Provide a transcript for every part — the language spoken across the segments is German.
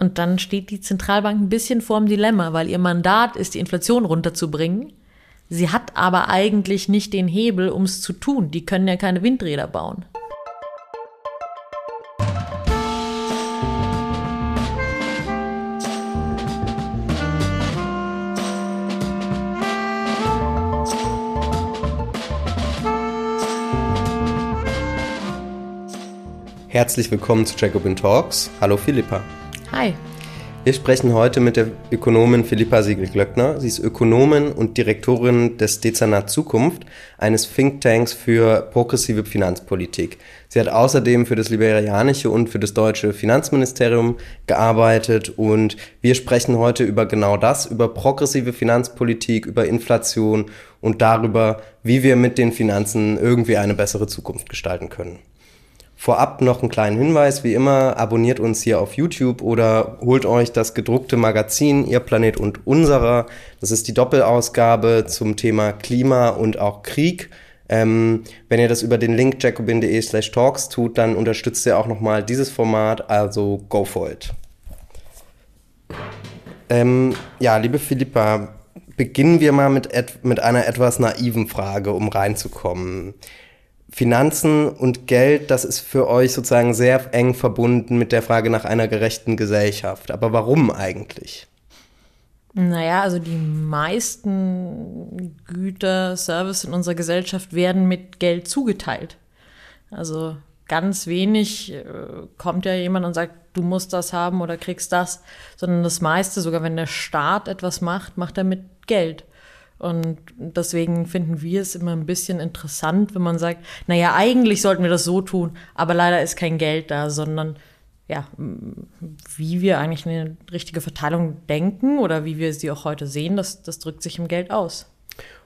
Und dann steht die Zentralbank ein bisschen vorm Dilemma, weil ihr Mandat ist, die Inflation runterzubringen. Sie hat aber eigentlich nicht den Hebel, um es zu tun. Die können ja keine Windräder bauen. Herzlich willkommen zu Jacobin Talks. Hallo Philippa. Hi. Wir sprechen heute mit der Ökonomin Philippa Siegel-Glöckner. Sie ist Ökonomin und Direktorin des Dezernat Zukunft, eines Thinktanks für progressive Finanzpolitik. Sie hat außerdem für das liberianische und für das deutsche Finanzministerium gearbeitet und wir sprechen heute über genau das, über progressive Finanzpolitik, über Inflation und darüber, wie wir mit den Finanzen irgendwie eine bessere Zukunft gestalten können. Vorab noch einen kleinen Hinweis, wie immer, abonniert uns hier auf YouTube oder holt euch das gedruckte Magazin Ihr Planet und unserer. Das ist die Doppelausgabe zum Thema Klima und auch Krieg. Ähm, wenn ihr das über den Link jacobin.de slash talks tut, dann unterstützt ihr auch nochmal dieses Format, also go for it. Ähm, ja, liebe Philippa, beginnen wir mal mit, mit einer etwas naiven Frage, um reinzukommen. Finanzen und Geld, das ist für euch sozusagen sehr eng verbunden mit der Frage nach einer gerechten Gesellschaft. Aber warum eigentlich? Naja, also die meisten Güter, Services in unserer Gesellschaft werden mit Geld zugeteilt. Also ganz wenig äh, kommt ja jemand und sagt, du musst das haben oder kriegst das, sondern das meiste, sogar wenn der Staat etwas macht, macht er mit Geld. Und deswegen finden wir es immer ein bisschen interessant, wenn man sagt, naja, eigentlich sollten wir das so tun, aber leider ist kein Geld da, sondern ja, wie wir eigentlich eine richtige Verteilung denken oder wie wir sie auch heute sehen, das, das drückt sich im Geld aus.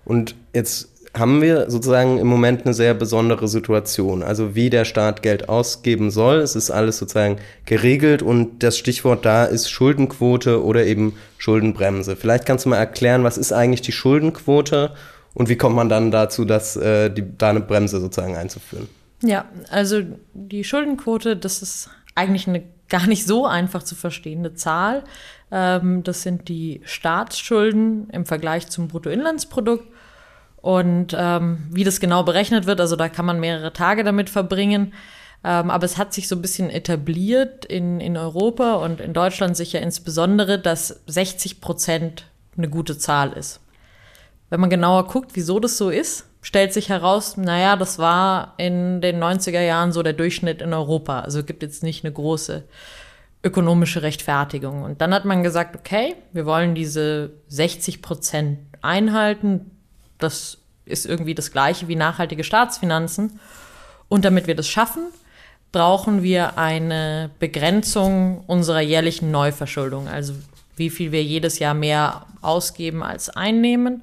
Und jetzt haben wir sozusagen im Moment eine sehr besondere Situation. Also wie der Staat Geld ausgeben soll, es ist alles sozusagen geregelt und das Stichwort da ist Schuldenquote oder eben Schuldenbremse. Vielleicht kannst du mal erklären, was ist eigentlich die Schuldenquote und wie kommt man dann dazu, dass äh, die, da eine Bremse sozusagen einzuführen? Ja, also die Schuldenquote, das ist eigentlich eine gar nicht so einfach zu verstehende Zahl. Ähm, das sind die Staatsschulden im Vergleich zum Bruttoinlandsprodukt und ähm, wie das genau berechnet wird, also da kann man mehrere Tage damit verbringen. Ähm, aber es hat sich so ein bisschen etabliert in, in Europa und in Deutschland sicher insbesondere, dass 60 Prozent eine gute Zahl ist. Wenn man genauer guckt, wieso das so ist, stellt sich heraus, naja, das war in den 90er Jahren so der Durchschnitt in Europa. Also gibt jetzt nicht eine große ökonomische Rechtfertigung. Und dann hat man gesagt, okay, wir wollen diese 60 Prozent einhalten, das ist irgendwie das gleiche wie nachhaltige Staatsfinanzen. Und damit wir das schaffen, brauchen wir eine Begrenzung unserer jährlichen Neuverschuldung, also wie viel wir jedes Jahr mehr ausgeben als einnehmen.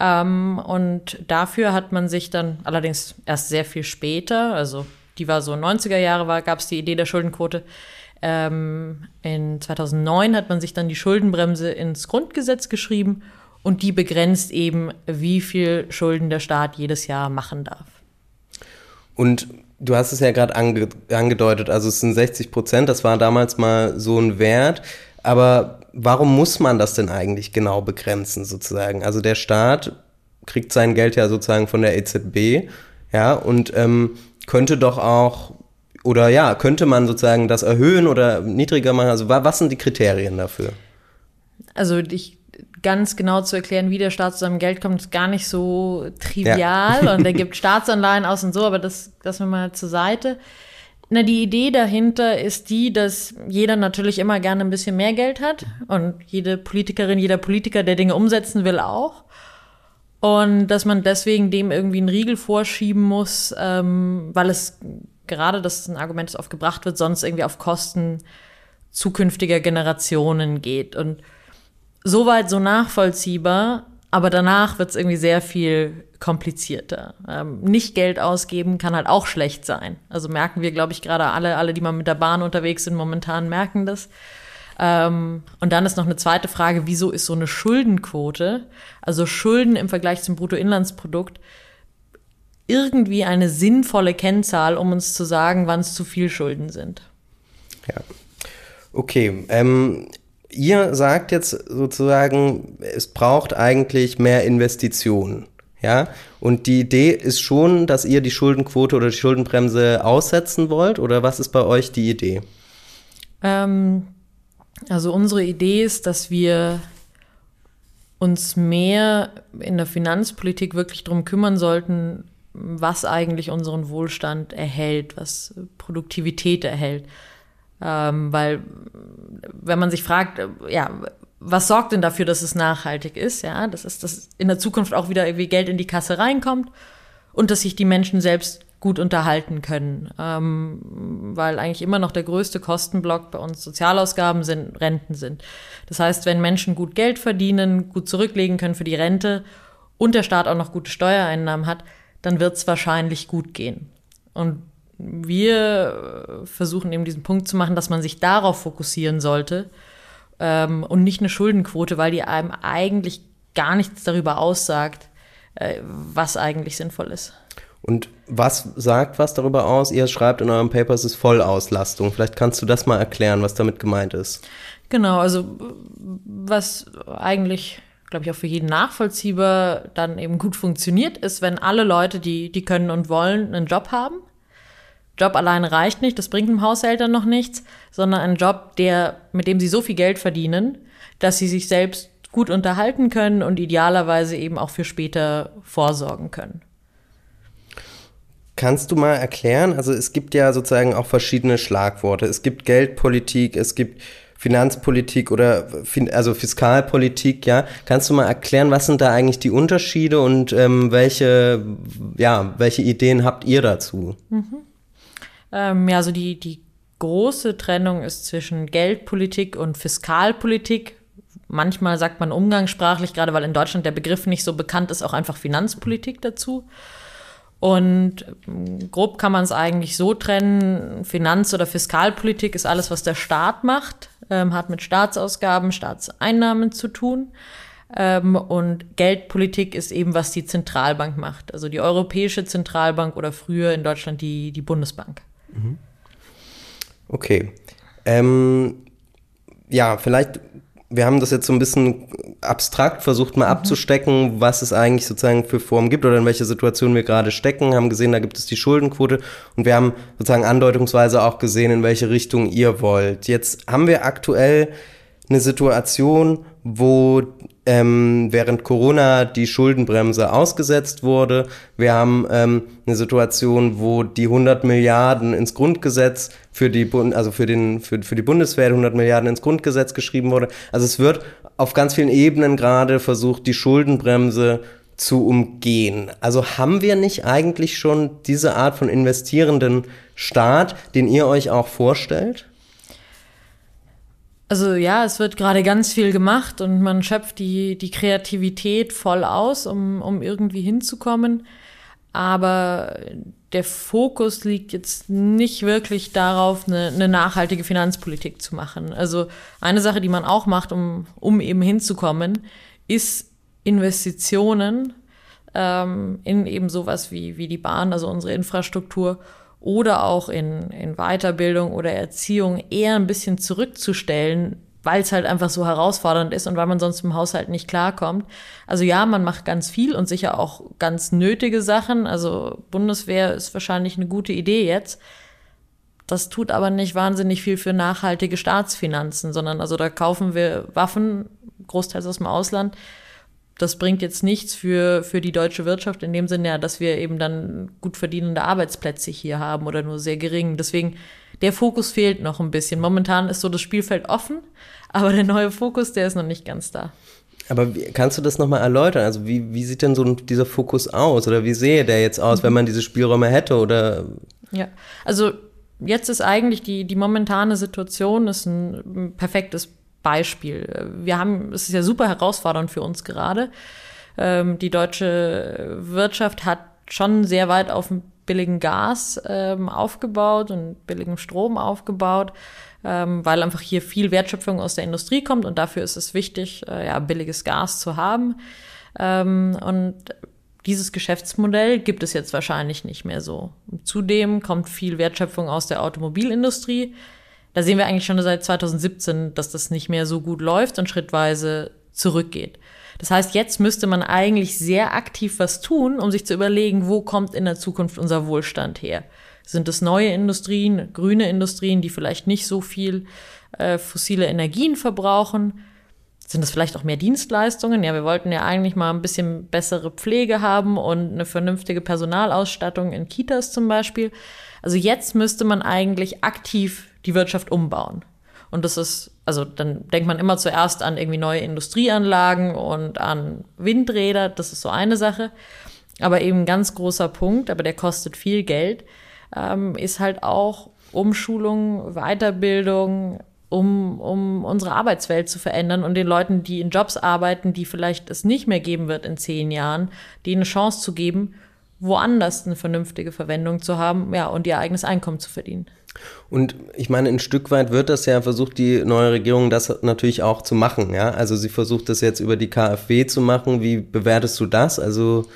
Ähm, und dafür hat man sich dann allerdings erst sehr viel später, also die war so 90er Jahre, gab es die Idee der Schuldenquote. Ähm, in 2009 hat man sich dann die Schuldenbremse ins Grundgesetz geschrieben und die begrenzt eben, wie viel Schulden der Staat jedes Jahr machen darf. Und du hast es ja gerade ange angedeutet, also es sind 60 Prozent, das war damals mal so ein Wert, aber warum muss man das denn eigentlich genau begrenzen sozusagen? Also der Staat kriegt sein Geld ja sozusagen von der EZB, ja, und ähm, könnte doch auch oder ja, könnte man sozusagen das erhöhen oder niedriger machen? Also was sind die Kriterien dafür? Also ich ganz genau zu erklären, wie der Staat zu seinem Geld kommt, ist gar nicht so trivial. Ja. und er gibt Staatsanleihen aus und so, aber das lassen wir mal zur Seite. Na, die Idee dahinter ist die, dass jeder natürlich immer gerne ein bisschen mehr Geld hat und jede Politikerin, jeder Politiker, der Dinge umsetzen will, auch. Und dass man deswegen dem irgendwie einen Riegel vorschieben muss, ähm, weil es gerade, das ist ein Argument, das oft gebracht wird, sonst irgendwie auf Kosten zukünftiger Generationen geht. Und soweit so nachvollziehbar, aber danach wird es irgendwie sehr viel komplizierter. Ähm, nicht Geld ausgeben kann halt auch schlecht sein. Also merken wir, glaube ich, gerade alle, alle, die mal mit der Bahn unterwegs sind, momentan merken das. Ähm, und dann ist noch eine zweite Frage, wieso ist so eine Schuldenquote, also Schulden im Vergleich zum Bruttoinlandsprodukt, irgendwie eine sinnvolle Kennzahl, um uns zu sagen, wann es zu viel Schulden sind? Ja. Okay, ähm, ihr sagt jetzt sozusagen, es braucht eigentlich mehr Investitionen. Ja, und die Idee ist schon, dass ihr die Schuldenquote oder die Schuldenbremse aussetzen wollt, oder was ist bei euch die Idee? Ähm, also unsere Idee ist, dass wir uns mehr in der Finanzpolitik wirklich darum kümmern sollten, was eigentlich unseren Wohlstand erhält, was Produktivität erhält. Ähm, weil, wenn man sich fragt, äh, ja, was sorgt denn dafür, dass es nachhaltig ist? Ja, das ist, dass in der Zukunft auch wieder irgendwie Geld in die Kasse reinkommt und dass sich die Menschen selbst gut unterhalten können. Ähm, weil eigentlich immer noch der größte Kostenblock bei uns Sozialausgaben sind, Renten sind. Das heißt, wenn Menschen gut Geld verdienen, gut zurücklegen können für die Rente und der Staat auch noch gute Steuereinnahmen hat, dann wird es wahrscheinlich gut gehen. Und wir versuchen eben diesen Punkt zu machen, dass man sich darauf fokussieren sollte ähm, und nicht eine Schuldenquote, weil die einem eigentlich gar nichts darüber aussagt, äh, was eigentlich sinnvoll ist. Und was sagt was darüber aus? Ihr schreibt in eurem Paper, es ist Vollauslastung. Vielleicht kannst du das mal erklären, was damit gemeint ist. Genau, also was eigentlich, glaube ich, auch für jeden nachvollziehbar dann eben gut funktioniert, ist, wenn alle Leute, die, die können und wollen, einen Job haben. Job alleine reicht nicht, das bringt dem Haushalt dann noch nichts, sondern ein Job, der, mit dem sie so viel Geld verdienen, dass sie sich selbst gut unterhalten können und idealerweise eben auch für später vorsorgen können. Kannst du mal erklären? Also es gibt ja sozusagen auch verschiedene Schlagworte. Es gibt Geldpolitik, es gibt Finanzpolitik oder also Fiskalpolitik, ja. Kannst du mal erklären, was sind da eigentlich die Unterschiede und ähm, welche, ja, welche Ideen habt ihr dazu? Mhm. Ähm, ja, also die, die große Trennung ist zwischen Geldpolitik und Fiskalpolitik. Manchmal sagt man umgangssprachlich, gerade weil in Deutschland der Begriff nicht so bekannt ist, auch einfach Finanzpolitik dazu. Und ähm, grob kann man es eigentlich so trennen, Finanz- oder Fiskalpolitik ist alles, was der Staat macht, ähm, hat mit Staatsausgaben, Staatseinnahmen zu tun. Ähm, und Geldpolitik ist eben, was die Zentralbank macht. Also die Europäische Zentralbank oder früher in Deutschland die, die Bundesbank. Mhm. Okay. Ähm, ja, vielleicht wir haben das jetzt so ein bisschen abstrakt versucht mal mhm. abzustecken, was es eigentlich sozusagen für Formen gibt oder in welche Situation wir gerade stecken, haben gesehen, da gibt es die Schuldenquote und wir haben sozusagen andeutungsweise auch gesehen, in welche Richtung ihr wollt. Jetzt haben wir aktuell eine Situation, wo ähm, während Corona die Schuldenbremse ausgesetzt wurde. Wir haben ähm, eine Situation, wo die 100 Milliarden ins Grundgesetz für die, Bund also für, den, für, für die Bundeswehr 100 Milliarden ins Grundgesetz geschrieben wurde. Also es wird auf ganz vielen Ebenen gerade versucht, die Schuldenbremse zu umgehen. Also haben wir nicht eigentlich schon diese Art von investierenden Staat, den ihr euch auch vorstellt? Also ja, es wird gerade ganz viel gemacht und man schöpft die, die Kreativität voll aus, um, um irgendwie hinzukommen. Aber der Fokus liegt jetzt nicht wirklich darauf, eine, eine nachhaltige Finanzpolitik zu machen. Also eine Sache, die man auch macht, um, um eben hinzukommen, ist Investitionen ähm, in eben sowas wie, wie die Bahn, also unsere Infrastruktur oder auch in, in Weiterbildung oder Erziehung eher ein bisschen zurückzustellen, weil es halt einfach so herausfordernd ist und weil man sonst im Haushalt nicht klarkommt. Also ja, man macht ganz viel und sicher auch ganz nötige Sachen. Also Bundeswehr ist wahrscheinlich eine gute Idee jetzt. Das tut aber nicht wahnsinnig viel für nachhaltige Staatsfinanzen, sondern also da kaufen wir Waffen, großteils aus dem Ausland, das bringt jetzt nichts für, für die deutsche Wirtschaft in dem Sinne, ja, dass wir eben dann gut verdienende Arbeitsplätze hier haben oder nur sehr gering. Deswegen, der Fokus fehlt noch ein bisschen. Momentan ist so das Spielfeld offen, aber der neue Fokus, der ist noch nicht ganz da. Aber wie, kannst du das nochmal erläutern? Also wie, wie sieht denn so dieser Fokus aus? Oder wie sehe der jetzt aus, wenn man diese Spielräume hätte? Oder? Ja, also jetzt ist eigentlich die, die momentane Situation ist ein perfektes Beispiel. Wir haben, es ist ja super herausfordernd für uns gerade. Ähm, die deutsche Wirtschaft hat schon sehr weit auf billigen Gas ähm, aufgebaut und billigen Strom aufgebaut, ähm, weil einfach hier viel Wertschöpfung aus der Industrie kommt und dafür ist es wichtig, äh, ja, billiges Gas zu haben. Ähm, und dieses Geschäftsmodell gibt es jetzt wahrscheinlich nicht mehr so. Zudem kommt viel Wertschöpfung aus der Automobilindustrie da sehen wir eigentlich schon seit 2017, dass das nicht mehr so gut läuft und schrittweise zurückgeht. Das heißt, jetzt müsste man eigentlich sehr aktiv was tun, um sich zu überlegen, wo kommt in der Zukunft unser Wohlstand her? Sind es neue Industrien, grüne Industrien, die vielleicht nicht so viel äh, fossile Energien verbrauchen? Sind es vielleicht auch mehr Dienstleistungen? Ja, wir wollten ja eigentlich mal ein bisschen bessere Pflege haben und eine vernünftige Personalausstattung in Kitas zum Beispiel. Also jetzt müsste man eigentlich aktiv die Wirtschaft umbauen. Und das ist, also dann denkt man immer zuerst an irgendwie neue Industrieanlagen und an Windräder, das ist so eine Sache. Aber eben ein ganz großer Punkt, aber der kostet viel Geld, ähm, ist halt auch Umschulung, Weiterbildung, um, um unsere Arbeitswelt zu verändern und den Leuten, die in Jobs arbeiten, die vielleicht es nicht mehr geben wird in zehn Jahren, denen eine Chance zu geben, woanders eine vernünftige Verwendung zu haben, ja, und ihr eigenes Einkommen zu verdienen. Und ich meine, ein Stück weit wird das ja versucht, die neue Regierung das natürlich auch zu machen, ja. Also sie versucht das jetzt über die KfW zu machen. Wie bewertest du das? Also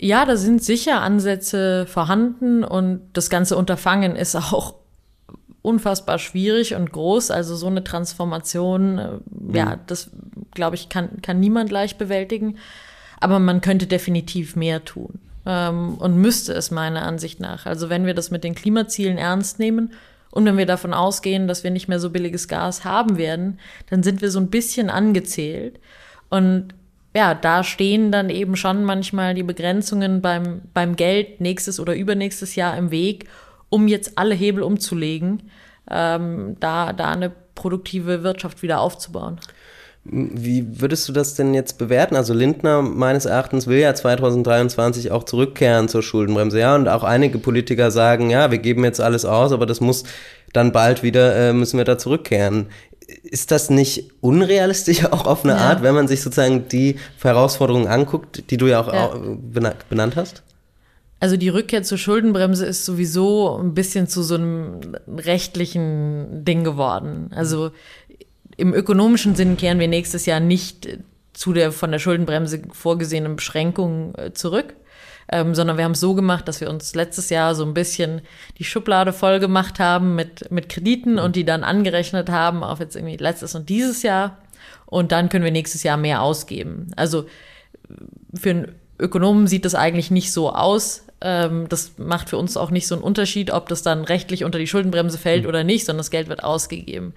ja, da sind sicher Ansätze vorhanden und das ganze Unterfangen ist auch unfassbar schwierig und groß. Also so eine Transformation, äh, mhm. ja, das glaube ich, kann, kann niemand leicht bewältigen. Aber man könnte definitiv mehr tun ähm, und müsste es meiner Ansicht nach. Also wenn wir das mit den Klimazielen ernst nehmen und wenn wir davon ausgehen, dass wir nicht mehr so billiges Gas haben werden, dann sind wir so ein bisschen angezählt. Und ja, da stehen dann eben schon manchmal die Begrenzungen beim, beim Geld nächstes oder übernächstes Jahr im Weg, um jetzt alle Hebel umzulegen, ähm, da, da eine produktive Wirtschaft wieder aufzubauen. Wie würdest du das denn jetzt bewerten? Also Lindner meines Erachtens will ja 2023 auch zurückkehren zur Schuldenbremse, ja, und auch einige Politiker sagen, ja, wir geben jetzt alles aus, aber das muss dann bald wieder, äh, müssen wir da zurückkehren. Ist das nicht unrealistisch auch auf eine ja. Art, wenn man sich sozusagen die Herausforderungen anguckt, die du ja auch ja. benannt hast? Also die Rückkehr zur Schuldenbremse ist sowieso ein bisschen zu so einem rechtlichen Ding geworden. Also im ökonomischen Sinn kehren wir nächstes Jahr nicht zu der von der Schuldenbremse vorgesehenen Beschränkung äh, zurück, ähm, sondern wir haben es so gemacht, dass wir uns letztes Jahr so ein bisschen die Schublade voll gemacht haben mit, mit Krediten und die dann angerechnet haben auf jetzt irgendwie letztes und dieses Jahr. Und dann können wir nächstes Jahr mehr ausgeben. Also für einen Ökonomen sieht das eigentlich nicht so aus. Ähm, das macht für uns auch nicht so einen Unterschied, ob das dann rechtlich unter die Schuldenbremse fällt mhm. oder nicht, sondern das Geld wird ausgegeben.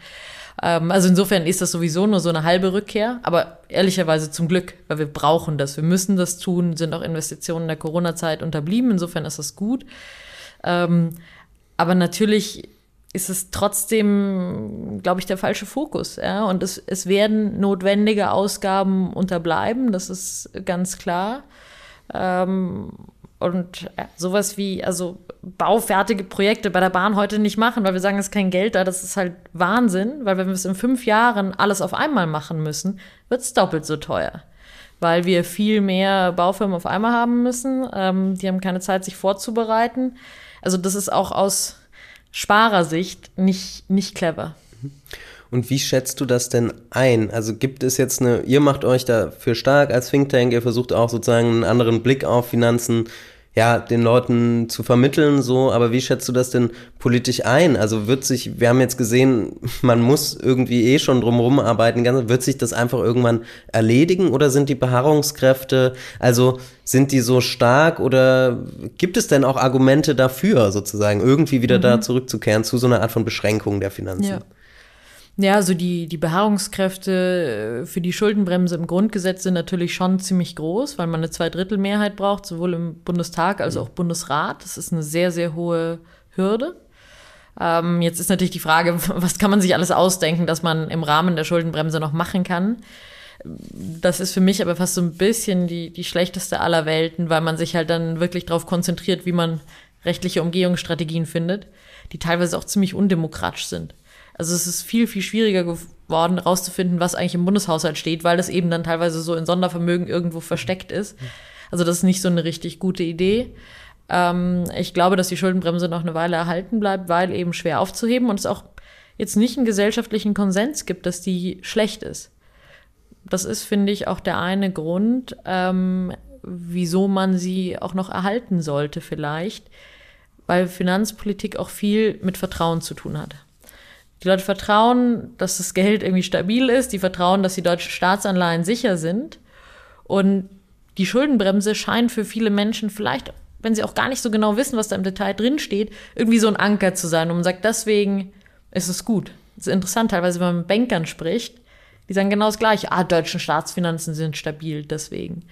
Ähm, also insofern ist das sowieso nur so eine halbe Rückkehr, aber ehrlicherweise zum Glück, weil wir brauchen das. Wir müssen das tun, sind auch Investitionen in der Corona-Zeit unterblieben. Insofern ist das gut. Ähm, aber natürlich ist es trotzdem, glaube ich, der falsche Fokus. Ja? Und es, es werden notwendige Ausgaben unterbleiben, das ist ganz klar. Ähm, und ja, sowas wie, also baufertige Projekte bei der Bahn heute nicht machen, weil wir sagen, es ist kein Geld da. Das ist halt Wahnsinn, weil wenn wir es in fünf Jahren alles auf einmal machen müssen, wird es doppelt so teuer. Weil wir viel mehr Baufirmen auf einmal haben müssen. Ähm, die haben keine Zeit, sich vorzubereiten. Also das ist auch aus Sparersicht nicht, nicht clever. Und wie schätzt du das denn ein? Also gibt es jetzt eine, ihr macht euch dafür stark als Think Tank, ihr versucht auch sozusagen einen anderen Blick auf Finanzen ja, den Leuten zu vermitteln, so, aber wie schätzt du das denn politisch ein? Also wird sich, wir haben jetzt gesehen, man muss irgendwie eh schon drumherum arbeiten, wird sich das einfach irgendwann erledigen oder sind die Beharrungskräfte, also sind die so stark oder gibt es denn auch Argumente dafür, sozusagen, irgendwie wieder mhm. da zurückzukehren zu so einer Art von Beschränkung der Finanzen? Ja. Ja, also die, die Beharrungskräfte äh, für die Schuldenbremse im Grundgesetz sind natürlich schon ziemlich groß, weil man eine Zweidrittelmehrheit braucht, sowohl im Bundestag als auch Bundesrat. Das ist eine sehr, sehr hohe Hürde. Ähm, jetzt ist natürlich die Frage, was kann man sich alles ausdenken, dass man im Rahmen der Schuldenbremse noch machen kann. Das ist für mich aber fast so ein bisschen die, die schlechteste aller Welten, weil man sich halt dann wirklich darauf konzentriert, wie man rechtliche Umgehungsstrategien findet, die teilweise auch ziemlich undemokratisch sind. Also es ist viel, viel schwieriger geworden, rauszufinden, was eigentlich im Bundeshaushalt steht, weil das eben dann teilweise so in Sondervermögen irgendwo versteckt ist. Also das ist nicht so eine richtig gute Idee. Ähm, ich glaube, dass die Schuldenbremse noch eine Weile erhalten bleibt, weil eben schwer aufzuheben und es auch jetzt nicht einen gesellschaftlichen Konsens gibt, dass die schlecht ist. Das ist, finde ich, auch der eine Grund, ähm, wieso man sie auch noch erhalten sollte vielleicht, weil Finanzpolitik auch viel mit Vertrauen zu tun hat. Die Leute vertrauen, dass das Geld irgendwie stabil ist, die vertrauen, dass die deutschen Staatsanleihen sicher sind. Und die Schuldenbremse scheint für viele Menschen vielleicht, wenn sie auch gar nicht so genau wissen, was da im Detail drin steht, irgendwie so ein Anker zu sein. Und man sagt, deswegen ist es gut. Das ist interessant, teilweise, wenn man mit Bankern spricht, die sagen genau das Gleiche. Ah, deutschen Staatsfinanzen sind stabil, deswegen.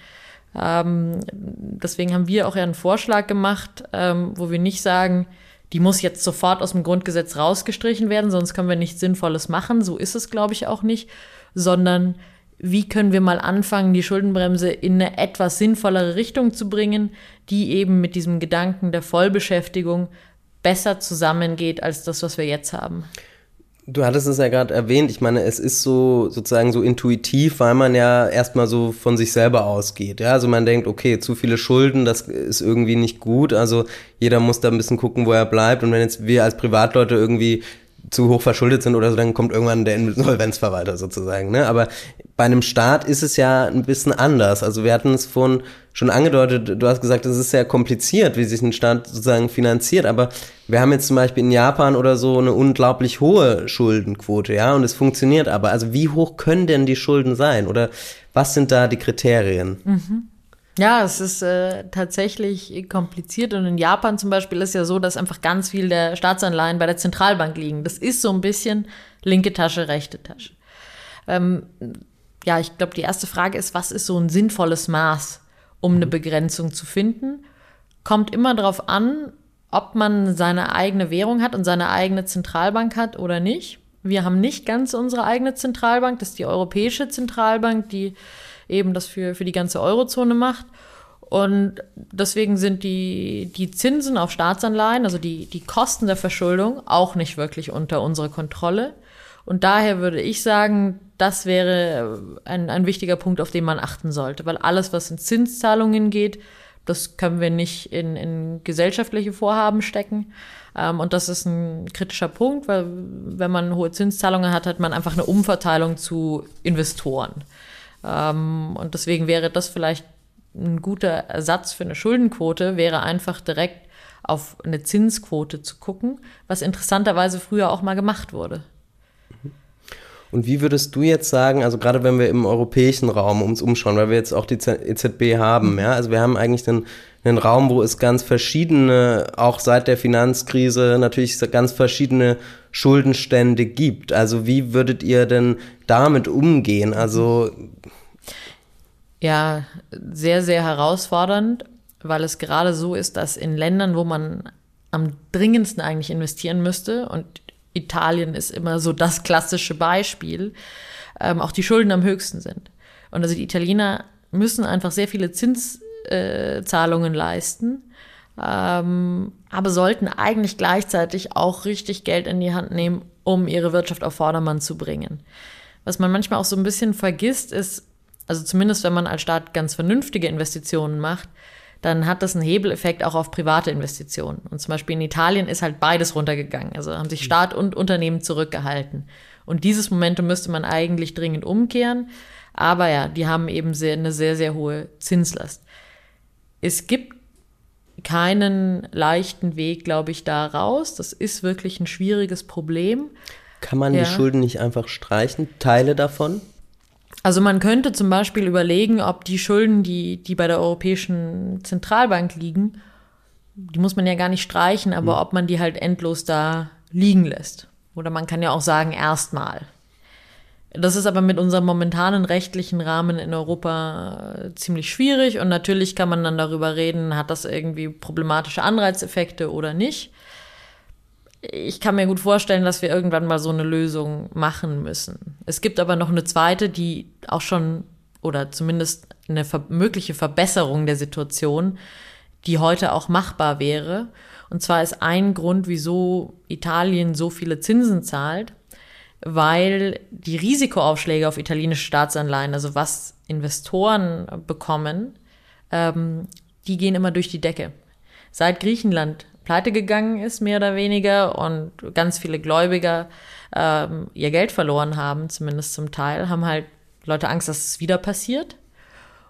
Ähm, deswegen haben wir auch ja einen Vorschlag gemacht, ähm, wo wir nicht sagen, die muss jetzt sofort aus dem Grundgesetz rausgestrichen werden, sonst können wir nichts Sinnvolles machen. So ist es, glaube ich, auch nicht, sondern wie können wir mal anfangen, die Schuldenbremse in eine etwas sinnvollere Richtung zu bringen, die eben mit diesem Gedanken der Vollbeschäftigung besser zusammengeht als das, was wir jetzt haben. Du hattest es ja gerade erwähnt, ich meine, es ist so sozusagen so intuitiv, weil man ja erstmal so von sich selber ausgeht. Ja, also man denkt, okay, zu viele Schulden, das ist irgendwie nicht gut. Also jeder muss da ein bisschen gucken, wo er bleibt. Und wenn jetzt wir als Privatleute irgendwie zu hoch verschuldet sind oder so, dann kommt irgendwann der Insolvenzverwalter sozusagen. Ne? Aber bei einem Staat ist es ja ein bisschen anders. Also wir hatten es vorhin schon angedeutet, du hast gesagt, es ist sehr kompliziert, wie sich ein Staat sozusagen finanziert, aber wir haben jetzt zum Beispiel in Japan oder so eine unglaublich hohe Schuldenquote, ja, und es funktioniert aber. Also wie hoch können denn die Schulden sein oder was sind da die Kriterien? Mhm. Ja, es ist äh, tatsächlich kompliziert und in Japan zum Beispiel ist ja so, dass einfach ganz viel der Staatsanleihen bei der Zentralbank liegen. Das ist so ein bisschen linke Tasche, rechte Tasche. Ähm, ja, ich glaube, die erste Frage ist, was ist so ein sinnvolles Maß, um eine mhm. Begrenzung zu finden? Kommt immer darauf an, ob man seine eigene Währung hat und seine eigene Zentralbank hat oder nicht. Wir haben nicht ganz unsere eigene Zentralbank, das ist die Europäische Zentralbank, die eben das für, für die ganze Eurozone macht. Und deswegen sind die, die Zinsen auf Staatsanleihen, also die, die Kosten der Verschuldung, auch nicht wirklich unter unserer Kontrolle. Und daher würde ich sagen, das wäre ein, ein wichtiger Punkt, auf den man achten sollte, weil alles, was in Zinszahlungen geht, das können wir nicht in, in gesellschaftliche Vorhaben stecken. Ähm, und das ist ein kritischer Punkt, weil wenn man hohe Zinszahlungen hat, hat man einfach eine Umverteilung zu Investoren. Ähm, und deswegen wäre das vielleicht ein guter Ersatz für eine Schuldenquote, wäre einfach direkt auf eine Zinsquote zu gucken, was interessanterweise früher auch mal gemacht wurde. Und wie würdest du jetzt sagen, also gerade wenn wir im europäischen Raum uns umschauen, weil wir jetzt auch die EZB haben, mhm. ja, also wir haben eigentlich einen, einen Raum, wo es ganz verschiedene, auch seit der Finanzkrise natürlich ganz verschiedene Schuldenstände gibt. Also wie würdet ihr denn damit umgehen? Also ja, sehr, sehr herausfordernd, weil es gerade so ist, dass in Ländern, wo man am dringendsten eigentlich investieren müsste und Italien ist immer so das klassische Beispiel, ähm, auch die Schulden am höchsten sind. Und also die Italiener müssen einfach sehr viele Zinszahlungen äh, leisten, ähm, aber sollten eigentlich gleichzeitig auch richtig Geld in die Hand nehmen, um ihre Wirtschaft auf Vordermann zu bringen. Was man manchmal auch so ein bisschen vergisst, ist, also zumindest wenn man als Staat ganz vernünftige Investitionen macht, dann hat das einen Hebeleffekt auch auf private Investitionen. Und zum Beispiel in Italien ist halt beides runtergegangen. Also haben sich Staat und Unternehmen zurückgehalten. Und dieses Momentum müsste man eigentlich dringend umkehren. Aber ja, die haben eben sehr, eine sehr, sehr hohe Zinslast. Es gibt keinen leichten Weg, glaube ich, da raus. Das ist wirklich ein schwieriges Problem. Kann man ja. die Schulden nicht einfach streichen, Teile davon? Also man könnte zum Beispiel überlegen, ob die Schulden, die, die bei der Europäischen Zentralbank liegen, die muss man ja gar nicht streichen, aber mhm. ob man die halt endlos da liegen lässt. Oder man kann ja auch sagen, erstmal. Das ist aber mit unserem momentanen rechtlichen Rahmen in Europa äh, ziemlich schwierig und natürlich kann man dann darüber reden, hat das irgendwie problematische Anreizeffekte oder nicht ich kann mir gut vorstellen, dass wir irgendwann mal so eine Lösung machen müssen. Es gibt aber noch eine zweite, die auch schon oder zumindest eine mögliche Verbesserung der Situation, die heute auch machbar wäre. Und zwar ist ein Grund, wieso Italien so viele Zinsen zahlt, weil die Risikoaufschläge auf italienische Staatsanleihen, also was Investoren bekommen, ähm, die gehen immer durch die Decke. Seit Griechenland pleite gegangen ist, mehr oder weniger, und ganz viele Gläubiger ähm, ihr Geld verloren haben, zumindest zum Teil, haben halt Leute Angst, dass es wieder passiert.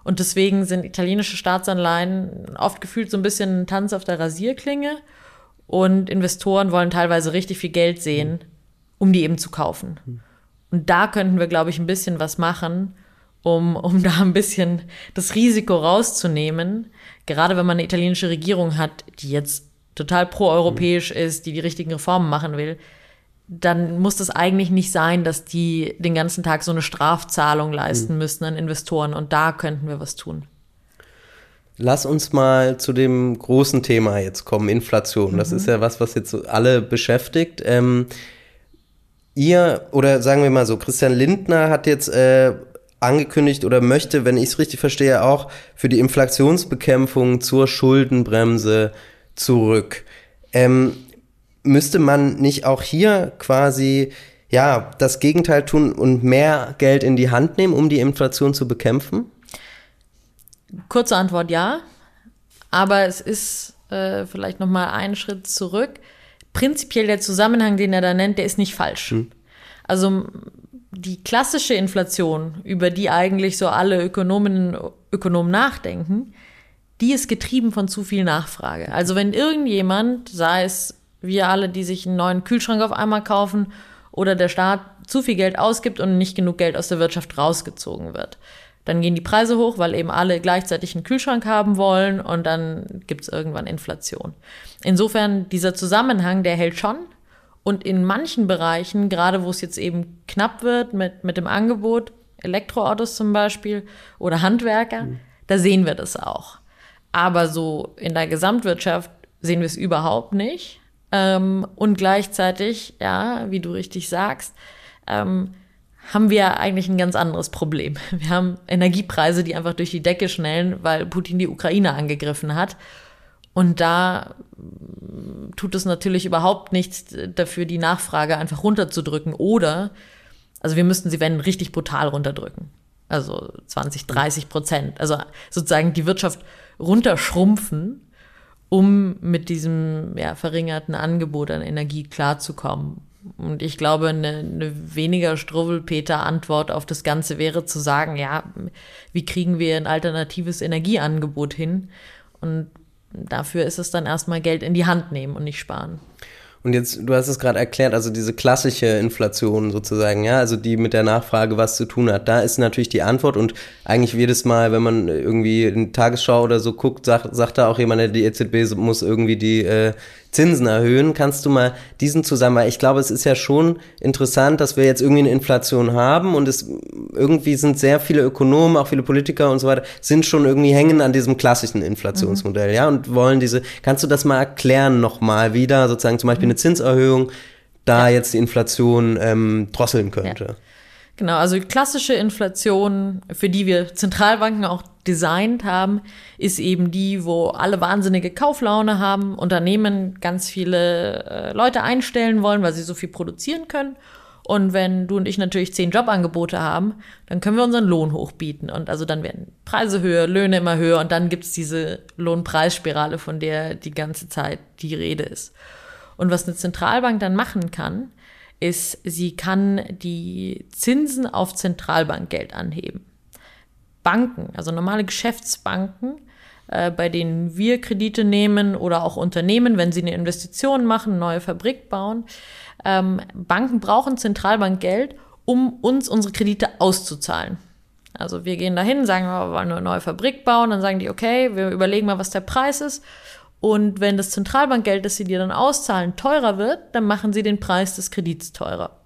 Und deswegen sind italienische Staatsanleihen oft gefühlt so ein bisschen ein Tanz auf der Rasierklinge. Und Investoren wollen teilweise richtig viel Geld sehen, um die eben zu kaufen. Und da könnten wir, glaube ich, ein bisschen was machen, um, um da ein bisschen das Risiko rauszunehmen. Gerade wenn man eine italienische Regierung hat, die jetzt total proeuropäisch ist, die die richtigen Reformen machen will, dann muss das eigentlich nicht sein, dass die den ganzen Tag so eine Strafzahlung leisten mhm. müssen an Investoren. Und da könnten wir was tun. Lass uns mal zu dem großen Thema jetzt kommen, Inflation. Das mhm. ist ja was, was jetzt alle beschäftigt. Ähm, ihr, oder sagen wir mal so, Christian Lindner hat jetzt äh, angekündigt oder möchte, wenn ich es richtig verstehe, auch für die Inflationsbekämpfung zur Schuldenbremse zurück. Ähm, müsste man nicht auch hier quasi ja das Gegenteil tun und mehr Geld in die Hand nehmen, um die Inflation zu bekämpfen? Kurze Antwort ja, aber es ist äh, vielleicht noch mal einen Schritt zurück. Prinzipiell der Zusammenhang, den er da nennt, der ist nicht falsch. Hm. Also die klassische Inflation, über die eigentlich so alle Ökonomen Ökonomen nachdenken, die ist getrieben von zu viel Nachfrage. Also wenn irgendjemand, sei es wir alle, die sich einen neuen Kühlschrank auf einmal kaufen oder der Staat zu viel Geld ausgibt und nicht genug Geld aus der Wirtschaft rausgezogen wird. Dann gehen die Preise hoch, weil eben alle gleichzeitig einen Kühlschrank haben wollen und dann gibt es irgendwann Inflation. Insofern, dieser Zusammenhang, der hält schon. Und in manchen Bereichen, gerade wo es jetzt eben knapp wird mit, mit dem Angebot, Elektroautos zum Beispiel oder Handwerker, mhm. da sehen wir das auch. Aber so in der Gesamtwirtschaft sehen wir es überhaupt nicht. Ähm, und gleichzeitig, ja, wie du richtig sagst, ähm, haben wir eigentlich ein ganz anderes Problem. Wir haben Energiepreise, die einfach durch die Decke schnellen, weil Putin die Ukraine angegriffen hat. Und da tut es natürlich überhaupt nichts dafür, die Nachfrage einfach runterzudrücken. Oder, also wir müssten sie, wenn, richtig brutal runterdrücken. Also 20, 30 Prozent. Also sozusagen die Wirtschaft runterschrumpfen um mit diesem ja, verringerten Angebot an Energie klarzukommen. Und ich glaube, eine, eine weniger Struwwelpeter-Antwort auf das Ganze wäre zu sagen, ja, wie kriegen wir ein alternatives Energieangebot hin? Und dafür ist es dann erstmal Geld in die Hand nehmen und nicht sparen. Und jetzt, du hast es gerade erklärt, also diese klassische Inflation sozusagen, ja, also die mit der Nachfrage was zu tun hat, da ist natürlich die Antwort und eigentlich jedes Mal, wenn man irgendwie in Tagesschau oder so guckt, sagt, sagt da auch jemand, die EZB muss irgendwie die äh, Zinsen erhöhen. Kannst du mal diesen Zusammenhang, ich glaube, es ist ja schon interessant, dass wir jetzt irgendwie eine Inflation haben und es irgendwie sind sehr viele Ökonomen, auch viele Politiker und so weiter, sind schon irgendwie hängen an diesem klassischen Inflationsmodell, mhm. ja, und wollen diese, kannst du das mal erklären nochmal wieder, sozusagen zum Beispiel eine Zinserhöhung, da ja. jetzt die Inflation ähm, drosseln könnte? Ja. Genau, also klassische Inflation, für die wir Zentralbanken auch designt haben, ist eben die, wo alle wahnsinnige Kauflaune haben, Unternehmen ganz viele äh, Leute einstellen wollen, weil sie so viel produzieren können. Und wenn du und ich natürlich zehn Jobangebote haben, dann können wir unseren Lohn hochbieten. Und also dann werden Preise höher, Löhne immer höher und dann gibt's diese Lohnpreisspirale, von der die ganze Zeit die Rede ist. Und was eine Zentralbank dann machen kann, ist, sie kann die Zinsen auf Zentralbankgeld anheben. Banken, also normale Geschäftsbanken, äh, bei denen wir Kredite nehmen oder auch Unternehmen, wenn sie eine Investition machen, eine neue Fabrik bauen. Ähm, Banken brauchen Zentralbankgeld, um uns unsere Kredite auszuzahlen. Also wir gehen dahin, sagen, wir wollen eine neue Fabrik bauen, dann sagen die, okay, wir überlegen mal, was der Preis ist und wenn das Zentralbankgeld, das sie dir dann auszahlen, teurer wird, dann machen sie den Preis des Kredits teurer.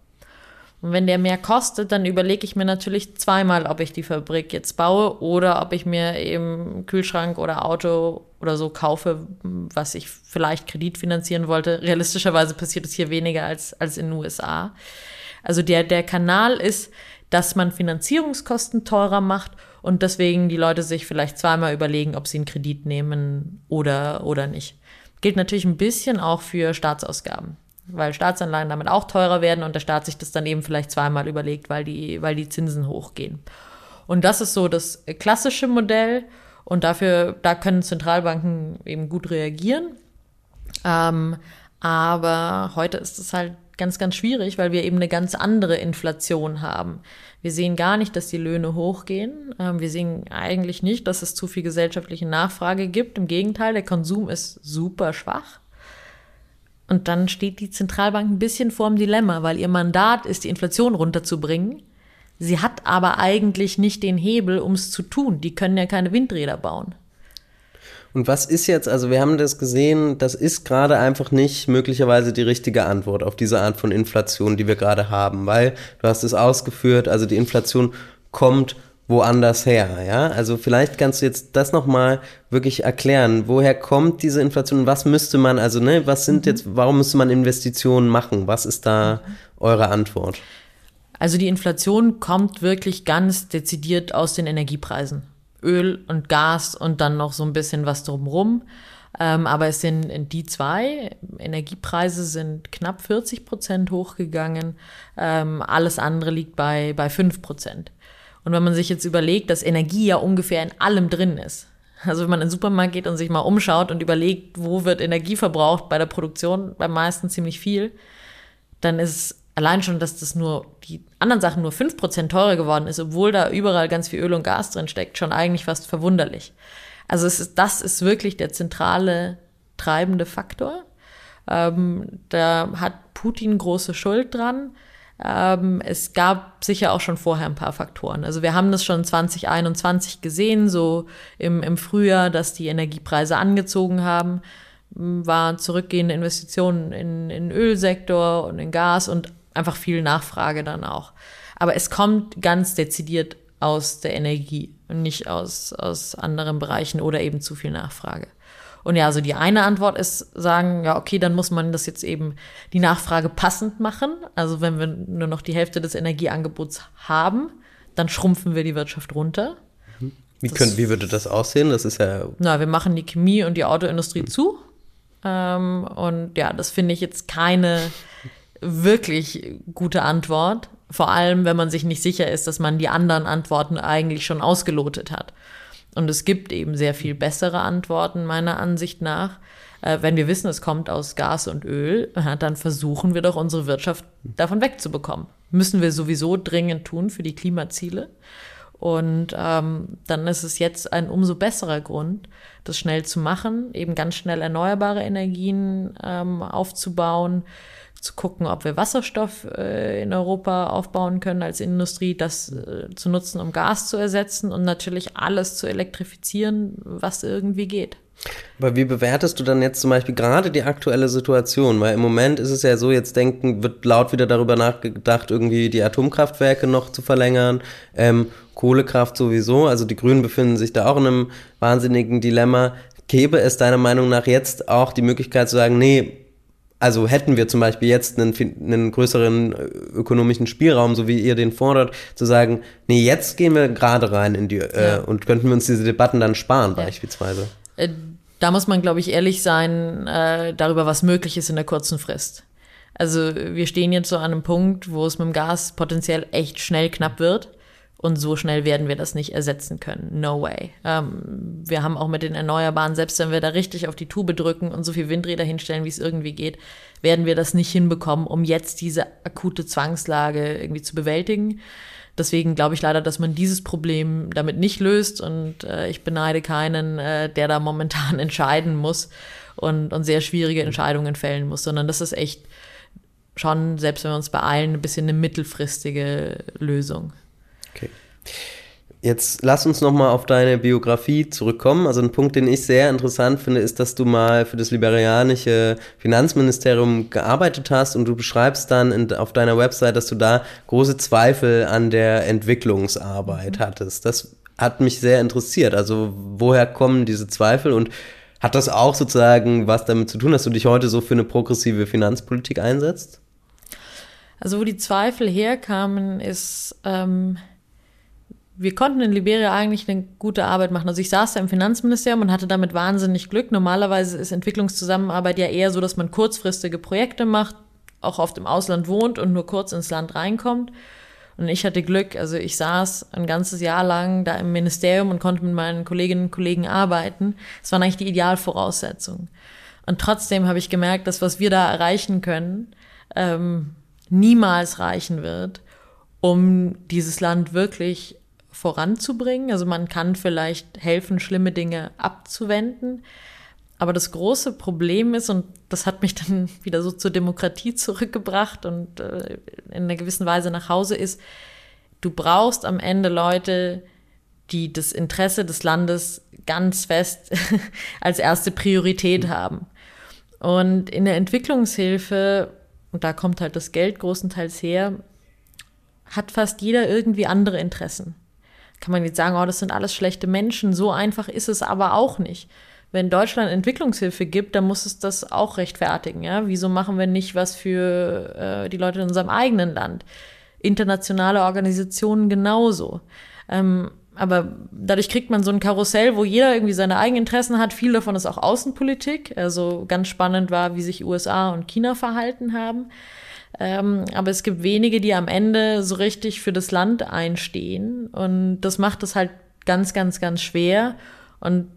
Und wenn der mehr kostet, dann überlege ich mir natürlich zweimal, ob ich die Fabrik jetzt baue oder ob ich mir eben Kühlschrank oder Auto oder so kaufe, was ich vielleicht Kredit finanzieren wollte. Realistischerweise passiert es hier weniger als, als in den USA. Also der, der Kanal ist, dass man Finanzierungskosten teurer macht und deswegen die Leute sich vielleicht zweimal überlegen, ob sie einen Kredit nehmen oder, oder nicht. Gilt natürlich ein bisschen auch für Staatsausgaben, weil Staatsanleihen damit auch teurer werden und der Staat sich das dann eben vielleicht zweimal überlegt, weil die, weil die Zinsen hochgehen. Und das ist so das klassische Modell und dafür, da können Zentralbanken eben gut reagieren. Ähm, aber heute ist es halt ganz, ganz schwierig, weil wir eben eine ganz andere Inflation haben. Wir sehen gar nicht, dass die Löhne hochgehen. Ähm, wir sehen eigentlich nicht, dass es zu viel gesellschaftliche Nachfrage gibt. Im Gegenteil, der Konsum ist super schwach. Und dann steht die Zentralbank ein bisschen vorm Dilemma, weil ihr Mandat ist, die Inflation runterzubringen. Sie hat aber eigentlich nicht den Hebel, um es zu tun. Die können ja keine Windräder bauen. Und was ist jetzt, also wir haben das gesehen, das ist gerade einfach nicht möglicherweise die richtige Antwort auf diese Art von Inflation, die wir gerade haben, weil du hast es ausgeführt, also die Inflation kommt woanders her, ja? Also vielleicht kannst du jetzt das nochmal wirklich erklären. Woher kommt diese Inflation? Was müsste man, also, ne, was sind mhm. jetzt, warum müsste man Investitionen machen? Was ist da eure Antwort? Also die Inflation kommt wirklich ganz dezidiert aus den Energiepreisen. Öl und Gas und dann noch so ein bisschen was drumrum. Ähm, aber es sind die zwei. Energiepreise sind knapp 40 Prozent hochgegangen. Ähm, alles andere liegt bei, bei 5 Prozent. Und wenn man sich jetzt überlegt, dass Energie ja ungefähr in allem drin ist. Also wenn man in den Supermarkt geht und sich mal umschaut und überlegt, wo wird Energie verbraucht bei der Produktion, beim meisten ziemlich viel, dann ist allein schon, dass das nur die anderen Sachen nur 5% teurer geworden ist, obwohl da überall ganz viel Öl und Gas drin steckt, schon eigentlich fast verwunderlich. Also es ist, das ist wirklich der zentrale treibende Faktor. Ähm, da hat Putin große Schuld dran. Ähm, es gab sicher auch schon vorher ein paar Faktoren. Also wir haben das schon 2021 gesehen, so im, im Frühjahr, dass die Energiepreise angezogen haben war zurückgehende Investitionen in, in Ölsektor und in Gas und einfach viel Nachfrage dann auch. Aber es kommt ganz dezidiert aus der Energie und nicht aus, aus anderen Bereichen oder eben zu viel Nachfrage. Und ja, also die eine Antwort ist sagen, ja, okay, dann muss man das jetzt eben die Nachfrage passend machen. Also wenn wir nur noch die Hälfte des Energieangebots haben, dann schrumpfen wir die Wirtschaft runter. Wie, können, wie würde das aussehen? Das ist ja. Na, wir machen die Chemie und die Autoindustrie zu. Ähm, und ja, das finde ich jetzt keine wirklich gute Antwort. Vor allem, wenn man sich nicht sicher ist, dass man die anderen Antworten eigentlich schon ausgelotet hat. Und es gibt eben sehr viel bessere Antworten meiner Ansicht nach. Äh, wenn wir wissen, es kommt aus Gas und Öl, dann versuchen wir doch unsere Wirtschaft davon wegzubekommen. Müssen wir sowieso dringend tun für die Klimaziele. Und ähm, dann ist es jetzt ein umso besserer Grund, das schnell zu machen, eben ganz schnell erneuerbare Energien ähm, aufzubauen, zu gucken, ob wir Wasserstoff äh, in Europa aufbauen können als Industrie, das äh, zu nutzen, um Gas zu ersetzen und natürlich alles zu elektrifizieren, was irgendwie geht. Aber wie bewertest du dann jetzt zum Beispiel gerade die aktuelle Situation? Weil im Moment ist es ja so, jetzt denken, wird laut wieder darüber nachgedacht, irgendwie die Atomkraftwerke noch zu verlängern, ähm, Kohlekraft sowieso. Also die Grünen befinden sich da auch in einem wahnsinnigen Dilemma. Gäbe es deiner Meinung nach jetzt auch die Möglichkeit zu sagen, nee, also hätten wir zum Beispiel jetzt einen, einen größeren äh, ökonomischen Spielraum, so wie ihr den fordert, zu sagen, nee, jetzt gehen wir gerade rein in die äh, und könnten wir uns diese Debatten dann sparen, beispielsweise. Äh, da muss man, glaube ich, ehrlich sein äh, darüber, was möglich ist in der kurzen Frist. Also wir stehen jetzt so an einem Punkt, wo es mit dem Gas potenziell echt schnell knapp wird. Und so schnell werden wir das nicht ersetzen können. No way. Ähm, wir haben auch mit den Erneuerbaren, selbst wenn wir da richtig auf die Tube drücken und so viel Windräder hinstellen, wie es irgendwie geht, werden wir das nicht hinbekommen, um jetzt diese akute Zwangslage irgendwie zu bewältigen. Deswegen glaube ich leider, dass man dieses Problem damit nicht löst und äh, ich beneide keinen, äh, der da momentan entscheiden muss und, und sehr schwierige Entscheidungen fällen muss, sondern das ist echt schon, selbst wenn wir uns beeilen, ein bisschen eine mittelfristige Lösung. Okay. Jetzt lass uns nochmal auf deine Biografie zurückkommen. Also ein Punkt, den ich sehr interessant finde, ist, dass du mal für das liberianische Finanzministerium gearbeitet hast und du beschreibst dann in, auf deiner Website, dass du da große Zweifel an der Entwicklungsarbeit mhm. hattest. Das hat mich sehr interessiert. Also woher kommen diese Zweifel und hat das auch sozusagen was damit zu tun, dass du dich heute so für eine progressive Finanzpolitik einsetzt? Also wo die Zweifel herkamen, ist... Ähm wir konnten in Liberia eigentlich eine gute Arbeit machen. Also ich saß da im Finanzministerium und hatte damit wahnsinnig Glück. Normalerweise ist Entwicklungszusammenarbeit ja eher so, dass man kurzfristige Projekte macht, auch oft im Ausland wohnt und nur kurz ins Land reinkommt. Und ich hatte Glück, also ich saß ein ganzes Jahr lang da im Ministerium und konnte mit meinen Kolleginnen und Kollegen arbeiten. Das waren eigentlich die Idealvoraussetzungen. Und trotzdem habe ich gemerkt, dass was wir da erreichen können, ähm, niemals reichen wird, um dieses Land wirklich voranzubringen. Also man kann vielleicht helfen, schlimme Dinge abzuwenden. Aber das große Problem ist, und das hat mich dann wieder so zur Demokratie zurückgebracht und äh, in einer gewissen Weise nach Hause ist, du brauchst am Ende Leute, die das Interesse des Landes ganz fest als erste Priorität haben. Und in der Entwicklungshilfe, und da kommt halt das Geld großenteils her, hat fast jeder irgendwie andere Interessen. Kann man jetzt sagen, oh, das sind alles schlechte Menschen, so einfach ist es aber auch nicht. Wenn Deutschland Entwicklungshilfe gibt, dann muss es das auch rechtfertigen. Ja? Wieso machen wir nicht was für äh, die Leute in unserem eigenen Land? Internationale Organisationen genauso. Ähm, aber dadurch kriegt man so ein Karussell, wo jeder irgendwie seine eigenen Interessen hat. Viel davon ist auch Außenpolitik. Also ganz spannend war, wie sich USA und China verhalten haben. Ähm, aber es gibt wenige, die am Ende so richtig für das Land einstehen. Und das macht es halt ganz, ganz, ganz schwer. Und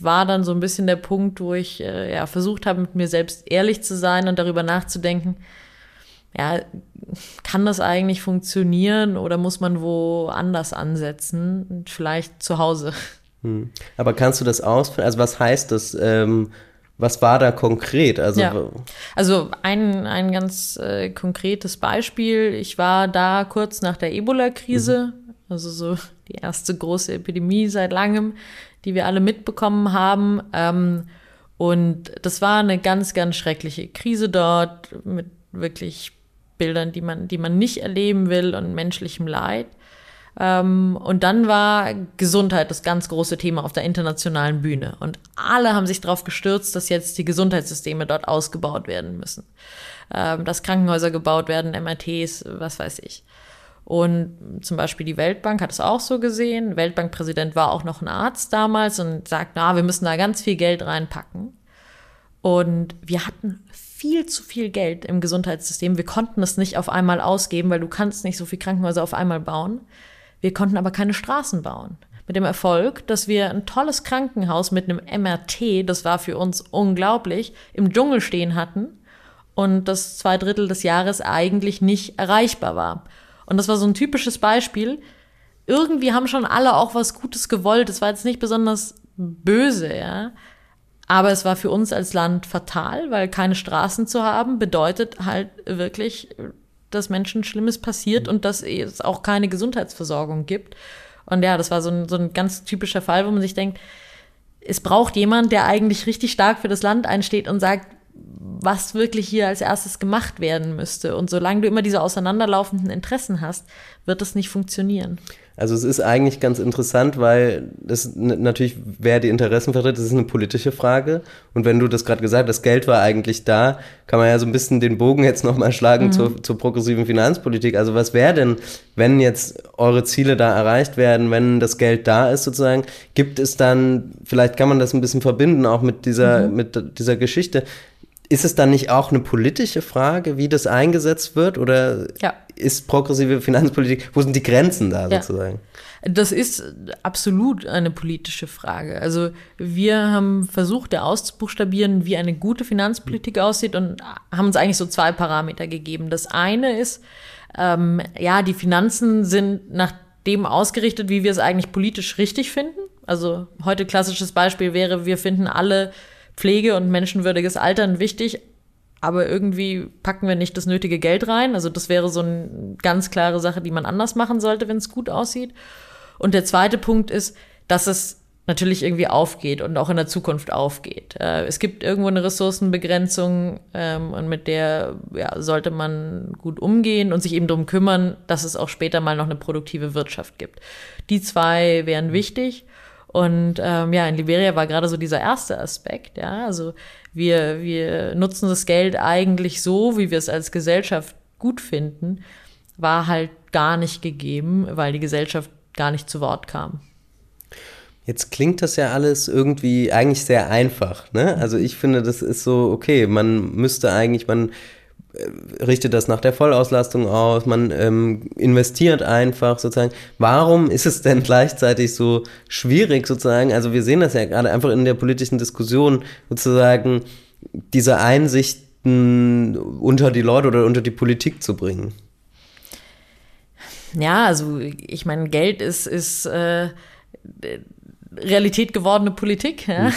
war dann so ein bisschen der Punkt, wo ich äh, ja, versucht habe, mit mir selbst ehrlich zu sein und darüber nachzudenken, ja, kann das eigentlich funktionieren oder muss man woanders ansetzen? Vielleicht zu Hause. Hm. Aber kannst du das ausführen? Also was heißt das? Ähm, was war da konkret? Also, ja. also ein, ein ganz äh, konkretes Beispiel. Ich war da kurz nach der Ebola-Krise, mhm. also so die erste große Epidemie seit langem, die wir alle mitbekommen haben. Ähm, und das war eine ganz, ganz schreckliche Krise dort mit wirklich Bildern, die man, die man nicht erleben will und menschlichem Leid. Ähm, und dann war Gesundheit das ganz große Thema auf der internationalen Bühne. Und alle haben sich darauf gestürzt, dass jetzt die Gesundheitssysteme dort ausgebaut werden müssen. Ähm, dass Krankenhäuser gebaut werden, MRTs, was weiß ich. Und zum Beispiel die Weltbank hat es auch so gesehen. Weltbankpräsident war auch noch ein Arzt damals und sagt, na, wir müssen da ganz viel Geld reinpacken. Und wir hatten viel zu viel Geld im Gesundheitssystem. Wir konnten es nicht auf einmal ausgeben, weil du kannst nicht so viel Krankenhäuser auf einmal bauen. Wir konnten aber keine Straßen bauen. Mit dem Erfolg, dass wir ein tolles Krankenhaus mit einem MRT, das war für uns unglaublich, im Dschungel stehen hatten und das zwei Drittel des Jahres eigentlich nicht erreichbar war. Und das war so ein typisches Beispiel. Irgendwie haben schon alle auch was Gutes gewollt. Es war jetzt nicht besonders böse, ja. Aber es war für uns als Land fatal, weil keine Straßen zu haben bedeutet halt wirklich, dass Menschen Schlimmes passiert und dass es auch keine Gesundheitsversorgung gibt. Und ja, das war so ein, so ein ganz typischer Fall, wo man sich denkt, es braucht jemand, der eigentlich richtig stark für das Land einsteht und sagt, was wirklich hier als erstes gemacht werden müsste. Und solange du immer diese auseinanderlaufenden Interessen hast, wird das nicht funktionieren. Also es ist eigentlich ganz interessant, weil das natürlich, wer die Interessen vertritt, das ist eine politische Frage. Und wenn du das gerade gesagt hast, das Geld war eigentlich da, kann man ja so ein bisschen den Bogen jetzt nochmal schlagen mhm. zur, zur progressiven Finanzpolitik. Also was wäre denn, wenn jetzt eure Ziele da erreicht werden, wenn das Geld da ist sozusagen, gibt es dann, vielleicht kann man das ein bisschen verbinden auch mit dieser, mhm. mit dieser Geschichte, ist es dann nicht auch eine politische Frage, wie das eingesetzt wird? Oder ja. ist progressive Finanzpolitik, wo sind die Grenzen da ja. sozusagen? Das ist absolut eine politische Frage. Also wir haben versucht, ja auszubuchstabieren, wie eine gute Finanzpolitik aussieht und haben uns eigentlich so zwei Parameter gegeben. Das eine ist, ähm, ja, die Finanzen sind nach dem ausgerichtet, wie wir es eigentlich politisch richtig finden. Also heute klassisches Beispiel wäre, wir finden alle Pflege und menschenwürdiges Altern wichtig, aber irgendwie packen wir nicht das nötige Geld rein. Also das wäre so eine ganz klare Sache, die man anders machen sollte, wenn es gut aussieht. Und der zweite Punkt ist, dass es natürlich irgendwie aufgeht und auch in der Zukunft aufgeht. Äh, es gibt irgendwo eine Ressourcenbegrenzung ähm, und mit der ja, sollte man gut umgehen und sich eben darum kümmern, dass es auch später mal noch eine produktive Wirtschaft gibt. Die zwei wären wichtig. Und ähm, ja, in Liberia war gerade so dieser erste Aspekt, ja. Also wir, wir nutzen das Geld eigentlich so, wie wir es als Gesellschaft gut finden, war halt gar nicht gegeben, weil die Gesellschaft gar nicht zu Wort kam. Jetzt klingt das ja alles irgendwie eigentlich sehr einfach, ne? Also ich finde, das ist so, okay, man müsste eigentlich, man richtet das nach der Vollauslastung aus, man ähm, investiert einfach sozusagen. Warum ist es denn gleichzeitig so schwierig sozusagen? Also wir sehen das ja gerade einfach in der politischen Diskussion sozusagen, diese Einsichten unter die Leute oder unter die Politik zu bringen. Ja, also ich meine, Geld ist, ist äh, Realität gewordene Politik. Ja? Mhm.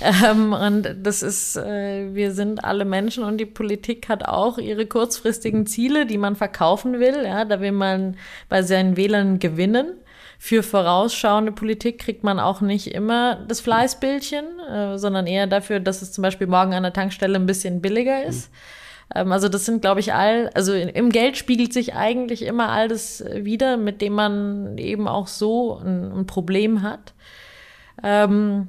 ähm, und das ist, äh, wir sind alle Menschen und die Politik hat auch ihre kurzfristigen Ziele, die man verkaufen will. Ja? Da will man bei seinen Wählern gewinnen. Für vorausschauende Politik kriegt man auch nicht immer das Fleißbildchen, äh, sondern eher dafür, dass es zum Beispiel morgen an der Tankstelle ein bisschen billiger ist. Mhm. Ähm, also das sind, glaube ich, all, also im Geld spiegelt sich eigentlich immer all das wieder, mit dem man eben auch so ein, ein Problem hat. Ähm,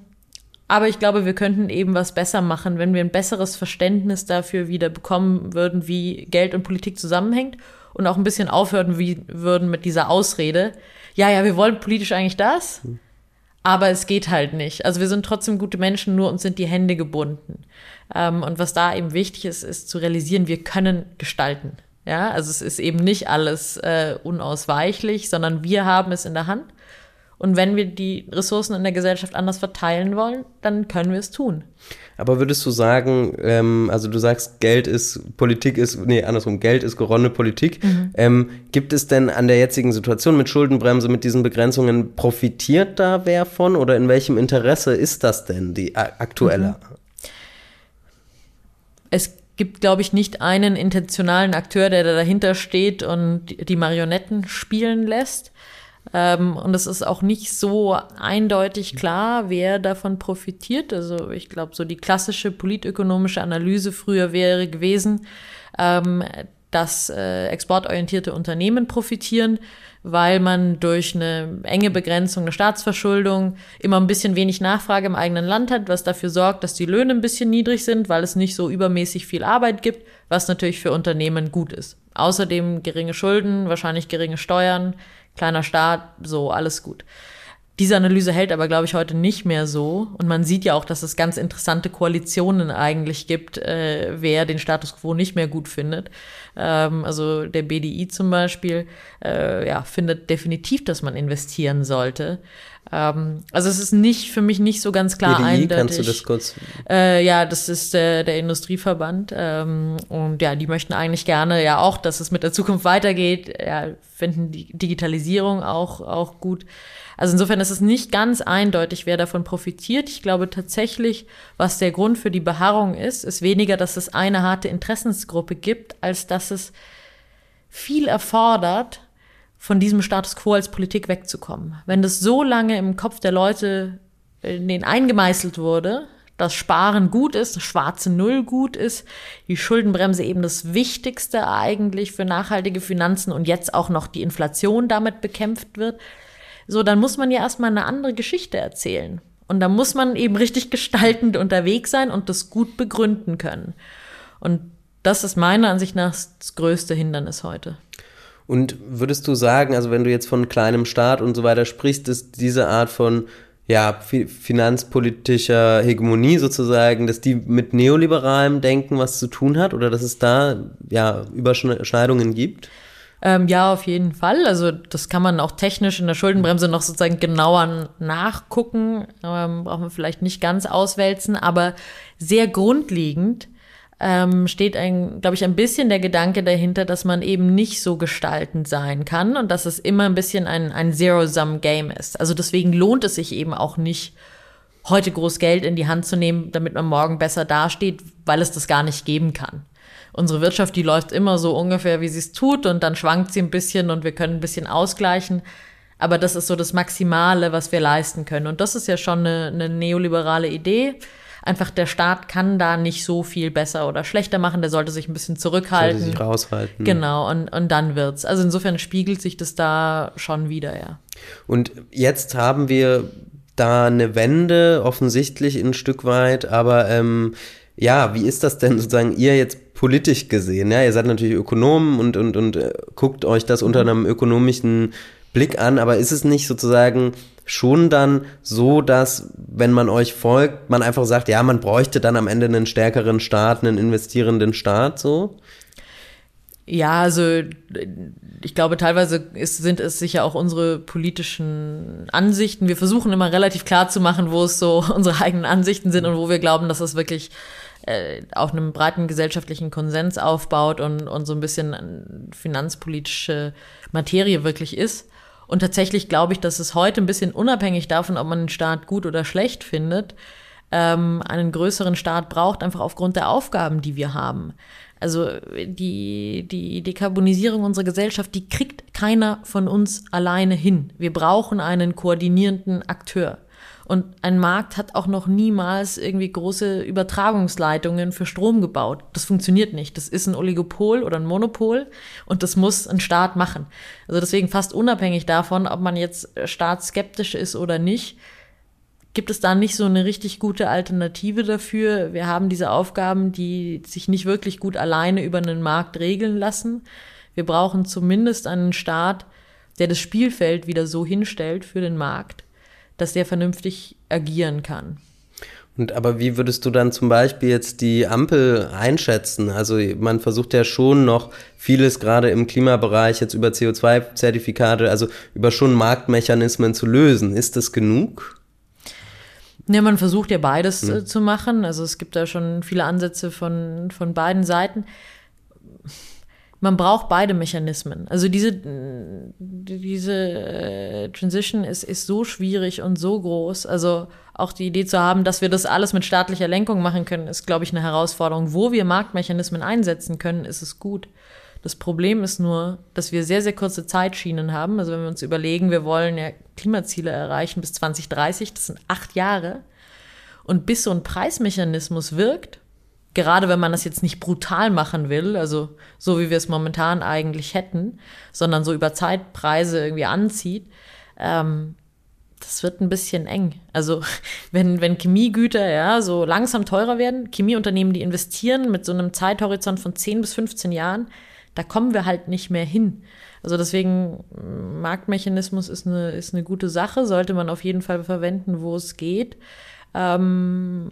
aber ich glaube, wir könnten eben was besser machen, wenn wir ein besseres Verständnis dafür wieder bekommen würden, wie Geld und Politik zusammenhängt und auch ein bisschen aufhören wie, würden mit dieser Ausrede. Ja, ja, wir wollen politisch eigentlich das, aber es geht halt nicht. Also wir sind trotzdem gute Menschen, nur uns sind die Hände gebunden. Ähm, und was da eben wichtig ist, ist zu realisieren, wir können gestalten. Ja, also es ist eben nicht alles äh, unausweichlich, sondern wir haben es in der Hand. Und wenn wir die Ressourcen in der Gesellschaft anders verteilen wollen, dann können wir es tun. Aber würdest du sagen, ähm, also du sagst, Geld ist, Politik ist, nee, andersrum, Geld ist geronnene Politik. Mhm. Ähm, gibt es denn an der jetzigen Situation mit Schuldenbremse, mit diesen Begrenzungen, profitiert da wer von oder in welchem Interesse ist das denn, die aktuelle? Mhm. Es gibt, glaube ich, nicht einen intentionalen Akteur, der da dahinter steht und die Marionetten spielen lässt. Ähm, und es ist auch nicht so eindeutig klar, wer davon profitiert. Also ich glaube, so die klassische politökonomische Analyse früher wäre gewesen, ähm, dass äh, exportorientierte Unternehmen profitieren, weil man durch eine enge Begrenzung der Staatsverschuldung immer ein bisschen wenig Nachfrage im eigenen Land hat, was dafür sorgt, dass die Löhne ein bisschen niedrig sind, weil es nicht so übermäßig viel Arbeit gibt, was natürlich für Unternehmen gut ist. Außerdem geringe Schulden, wahrscheinlich geringe Steuern, kleiner Staat, so, alles gut. Diese Analyse hält aber, glaube ich, heute nicht mehr so. Und man sieht ja auch, dass es ganz interessante Koalitionen eigentlich gibt, äh, wer den Status quo nicht mehr gut findet. Ähm, also der BDI zum Beispiel äh, ja, findet definitiv, dass man investieren sollte. Ähm, also es ist nicht für mich nicht so ganz klar BDI, eindeutig. Kannst du das kurz? Äh, ja, das ist der, der Industrieverband ähm, und ja, die möchten eigentlich gerne ja auch, dass es mit der Zukunft weitergeht. Ja, finden die Digitalisierung auch auch gut. Also insofern ist es nicht ganz eindeutig, wer davon profitiert. Ich glaube tatsächlich, was der Grund für die Beharrung ist, ist weniger, dass es eine harte Interessensgruppe gibt, als dass es viel erfordert, von diesem Status quo als Politik wegzukommen. Wenn das so lange im Kopf der Leute in den eingemeißelt wurde, dass Sparen gut ist, schwarze Null gut ist, die Schuldenbremse eben das Wichtigste eigentlich für nachhaltige Finanzen und jetzt auch noch die Inflation damit bekämpft wird, so dann muss man ja erstmal eine andere Geschichte erzählen. Und da muss man eben richtig gestaltend unterwegs sein und das gut begründen können. Und das ist meiner Ansicht nach das größte Hindernis heute. Und würdest du sagen, also wenn du jetzt von kleinem Staat und so weiter sprichst, ist diese Art von ja, finanzpolitischer Hegemonie sozusagen, dass die mit neoliberalem Denken was zu tun hat oder dass es da ja Überschneidungen gibt? Ähm, ja, auf jeden Fall. Also das kann man auch technisch in der Schuldenbremse noch sozusagen genauer nachgucken. Ähm, brauchen wir vielleicht nicht ganz auswälzen, aber sehr grundlegend ähm, steht ein, glaube ich, ein bisschen der Gedanke dahinter, dass man eben nicht so gestaltend sein kann und dass es immer ein bisschen ein, ein Zero-Sum-Game ist. Also deswegen lohnt es sich eben auch nicht, heute groß Geld in die Hand zu nehmen, damit man morgen besser dasteht, weil es das gar nicht geben kann. Unsere Wirtschaft, die läuft immer so ungefähr, wie sie es tut und dann schwankt sie ein bisschen und wir können ein bisschen ausgleichen. Aber das ist so das Maximale, was wir leisten können. Und das ist ja schon eine, eine neoliberale Idee einfach der Staat kann da nicht so viel besser oder schlechter machen, der sollte sich ein bisschen zurückhalten. Sollte sich raushalten. Genau, und, und dann wird's. Also insofern spiegelt sich das da schon wieder, ja. Und jetzt haben wir da eine Wende, offensichtlich ein Stück weit, aber ähm, ja, wie ist das denn sozusagen ihr jetzt politisch gesehen? Ja, ihr seid natürlich Ökonomen und, und, und äh, guckt euch das unter mhm. einem ökonomischen Blick an, aber ist es nicht sozusagen schon dann so, dass, wenn man euch folgt, man einfach sagt, ja, man bräuchte dann am Ende einen stärkeren Staat, einen investierenden Staat, so? Ja, also ich glaube, teilweise ist, sind es sicher auch unsere politischen Ansichten. Wir versuchen immer relativ klar zu machen, wo es so unsere eigenen Ansichten sind und wo wir glauben, dass es wirklich äh, auf einem breiten gesellschaftlichen Konsens aufbaut und, und so ein bisschen finanzpolitische Materie wirklich ist. Und tatsächlich glaube ich, dass es heute ein bisschen unabhängig davon, ob man einen Staat gut oder schlecht findet, ähm, einen größeren Staat braucht, einfach aufgrund der Aufgaben, die wir haben. Also die, die Dekarbonisierung unserer Gesellschaft, die kriegt keiner von uns alleine hin. Wir brauchen einen koordinierenden Akteur. Und ein Markt hat auch noch niemals irgendwie große Übertragungsleitungen für Strom gebaut. Das funktioniert nicht. Das ist ein Oligopol oder ein Monopol und das muss ein Staat machen. Also deswegen fast unabhängig davon, ob man jetzt staatsskeptisch ist oder nicht, gibt es da nicht so eine richtig gute Alternative dafür. Wir haben diese Aufgaben, die sich nicht wirklich gut alleine über einen Markt regeln lassen. Wir brauchen zumindest einen Staat, der das Spielfeld wieder so hinstellt für den Markt, dass der vernünftig agieren kann. Und aber wie würdest du dann zum Beispiel jetzt die Ampel einschätzen? Also man versucht ja schon noch vieles gerade im Klimabereich jetzt über CO2-Zertifikate, also über schon Marktmechanismen zu lösen. Ist das genug? Ja, man versucht ja beides mhm. äh, zu machen. Also es gibt da schon viele Ansätze von, von beiden Seiten. Man braucht beide Mechanismen. Also diese, diese äh, Transition ist, ist so schwierig und so groß. Also auch die Idee zu haben, dass wir das alles mit staatlicher Lenkung machen können, ist, glaube ich, eine Herausforderung. Wo wir Marktmechanismen einsetzen können, ist es gut. Das Problem ist nur, dass wir sehr, sehr kurze Zeitschienen haben. Also wenn wir uns überlegen, wir wollen ja Klimaziele erreichen bis 2030, das sind acht Jahre. Und bis so ein Preismechanismus wirkt, gerade wenn man das jetzt nicht brutal machen will, also so wie wir es momentan eigentlich hätten, sondern so über Zeitpreise irgendwie anzieht, ähm, das wird ein bisschen eng. Also wenn, wenn Chemiegüter ja so langsam teurer werden, Chemieunternehmen, die investieren mit so einem Zeithorizont von 10 bis 15 Jahren, da kommen wir halt nicht mehr hin. Also deswegen, Marktmechanismus ist eine, ist eine gute Sache, sollte man auf jeden Fall verwenden, wo es geht. Ähm,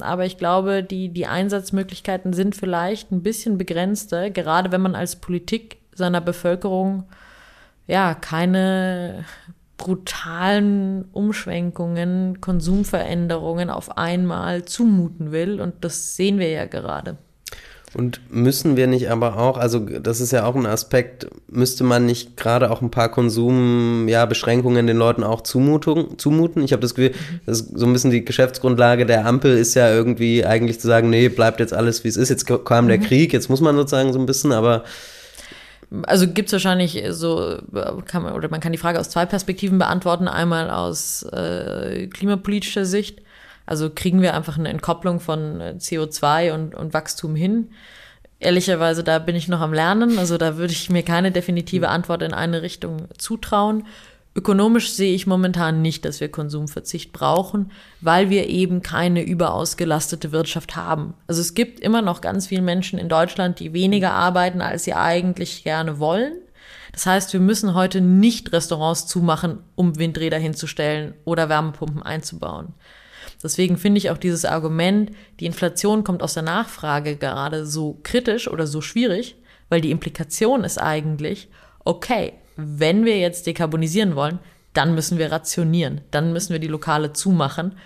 aber ich glaube, die, die Einsatzmöglichkeiten sind vielleicht ein bisschen begrenzter, gerade wenn man als Politik seiner Bevölkerung ja keine brutalen Umschwenkungen, Konsumveränderungen auf einmal zumuten will. Und das sehen wir ja gerade. Und müssen wir nicht aber auch, also das ist ja auch ein Aspekt, müsste man nicht gerade auch ein paar Konsumbeschränkungen ja, den Leuten auch zumuten? zumuten? Ich habe das Gefühl, das ist so ein bisschen die Geschäftsgrundlage der Ampel ist ja irgendwie eigentlich zu sagen, nee, bleibt jetzt alles wie es ist. Jetzt kam der mhm. Krieg, jetzt muss man sozusagen so ein bisschen, aber also gibt es wahrscheinlich so, kann man, oder man kann die Frage aus zwei Perspektiven beantworten. Einmal aus äh, klimapolitischer Sicht also kriegen wir einfach eine Entkopplung von äh, CO2 und, und Wachstum hin? Ehrlicherweise, da bin ich noch am Lernen. Also da würde ich mir keine definitive Antwort in eine Richtung zutrauen. Ökonomisch sehe ich momentan nicht, dass wir Konsumverzicht brauchen, weil wir eben keine überausgelastete Wirtschaft haben. Also es gibt immer noch ganz viele Menschen in Deutschland, die weniger arbeiten, als sie eigentlich gerne wollen. Das heißt, wir müssen heute nicht Restaurants zumachen, um Windräder hinzustellen oder Wärmepumpen einzubauen. Deswegen finde ich auch dieses Argument, die Inflation kommt aus der Nachfrage gerade so kritisch oder so schwierig, weil die Implikation ist eigentlich, okay, wenn wir jetzt dekarbonisieren wollen, dann müssen wir rationieren, dann müssen wir die Lokale zumachen.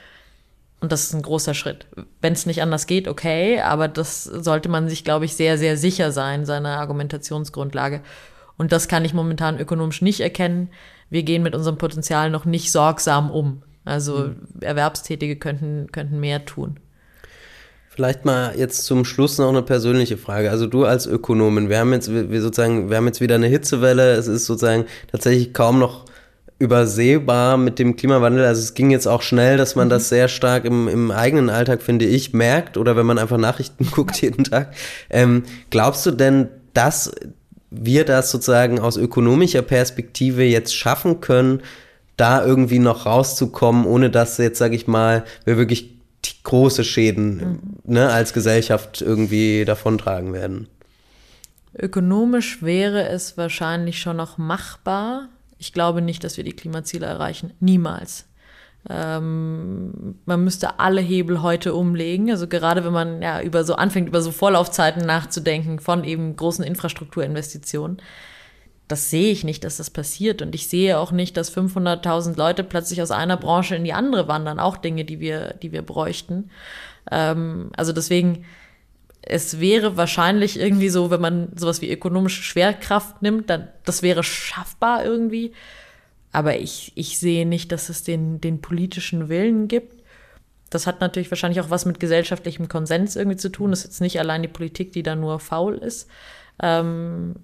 Und das ist ein großer Schritt. Wenn es nicht anders geht, okay, aber das sollte man sich, glaube ich, sehr, sehr sicher sein, seiner Argumentationsgrundlage. Und das kann ich momentan ökonomisch nicht erkennen. Wir gehen mit unserem Potenzial noch nicht sorgsam um. Also mhm. Erwerbstätige könnten, könnten mehr tun. Vielleicht mal jetzt zum Schluss noch eine persönliche Frage. Also du als Ökonomin, wir haben jetzt, wir sozusagen, wir haben jetzt wieder eine Hitzewelle. Es ist sozusagen tatsächlich kaum noch übersehbar mit dem Klimawandel. Also es ging jetzt auch schnell, dass man mhm. das sehr stark im, im eigenen Alltag, finde ich, merkt oder wenn man einfach Nachrichten guckt jeden Tag. Ähm, glaubst du denn, dass wir das sozusagen aus ökonomischer Perspektive jetzt schaffen können, da irgendwie noch rauszukommen, ohne dass jetzt, sage ich mal, wir wirklich große Schäden mhm. ne, als Gesellschaft irgendwie davontragen werden. Ökonomisch wäre es wahrscheinlich schon noch machbar. Ich glaube nicht, dass wir die Klimaziele erreichen. Niemals. Ähm, man müsste alle Hebel heute umlegen. Also gerade wenn man ja über so anfängt, über so Vorlaufzeiten nachzudenken von eben großen Infrastrukturinvestitionen das sehe ich nicht, dass das passiert. Und ich sehe auch nicht, dass 500.000 Leute plötzlich aus einer Branche in die andere wandern. Auch Dinge, die wir, die wir bräuchten. Ähm, also deswegen, es wäre wahrscheinlich irgendwie so, wenn man sowas wie ökonomische Schwerkraft nimmt, dann das wäre schaffbar irgendwie. Aber ich, ich sehe nicht, dass es den, den politischen Willen gibt. Das hat natürlich wahrscheinlich auch was mit gesellschaftlichem Konsens irgendwie zu tun. Das ist jetzt nicht allein die Politik, die da nur faul ist. Ähm,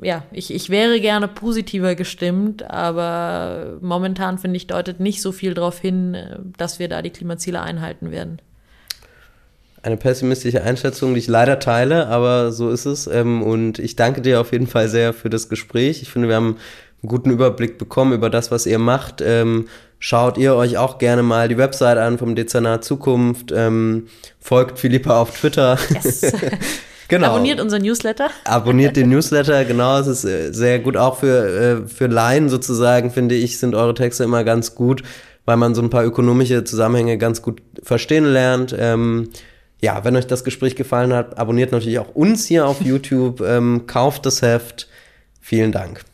ja, ich, ich wäre gerne positiver gestimmt, aber momentan finde ich, deutet nicht so viel darauf hin, dass wir da die Klimaziele einhalten werden. Eine pessimistische Einschätzung, die ich leider teile, aber so ist es. Ähm, und ich danke dir auf jeden Fall sehr für das Gespräch. Ich finde, wir haben einen guten Überblick bekommen über das, was ihr macht. Ähm, schaut ihr euch auch gerne mal die Website an vom Dezernat Zukunft. Ähm, folgt Philippa auf Twitter. Yes. Genau. Abonniert unseren Newsletter. Abonniert den Newsletter, genau. Es ist äh, sehr gut. Auch für, äh, für Laien sozusagen, finde ich, sind eure Texte immer ganz gut, weil man so ein paar ökonomische Zusammenhänge ganz gut verstehen lernt. Ähm, ja, wenn euch das Gespräch gefallen hat, abonniert natürlich auch uns hier auf YouTube, ähm, kauft das Heft. Vielen Dank.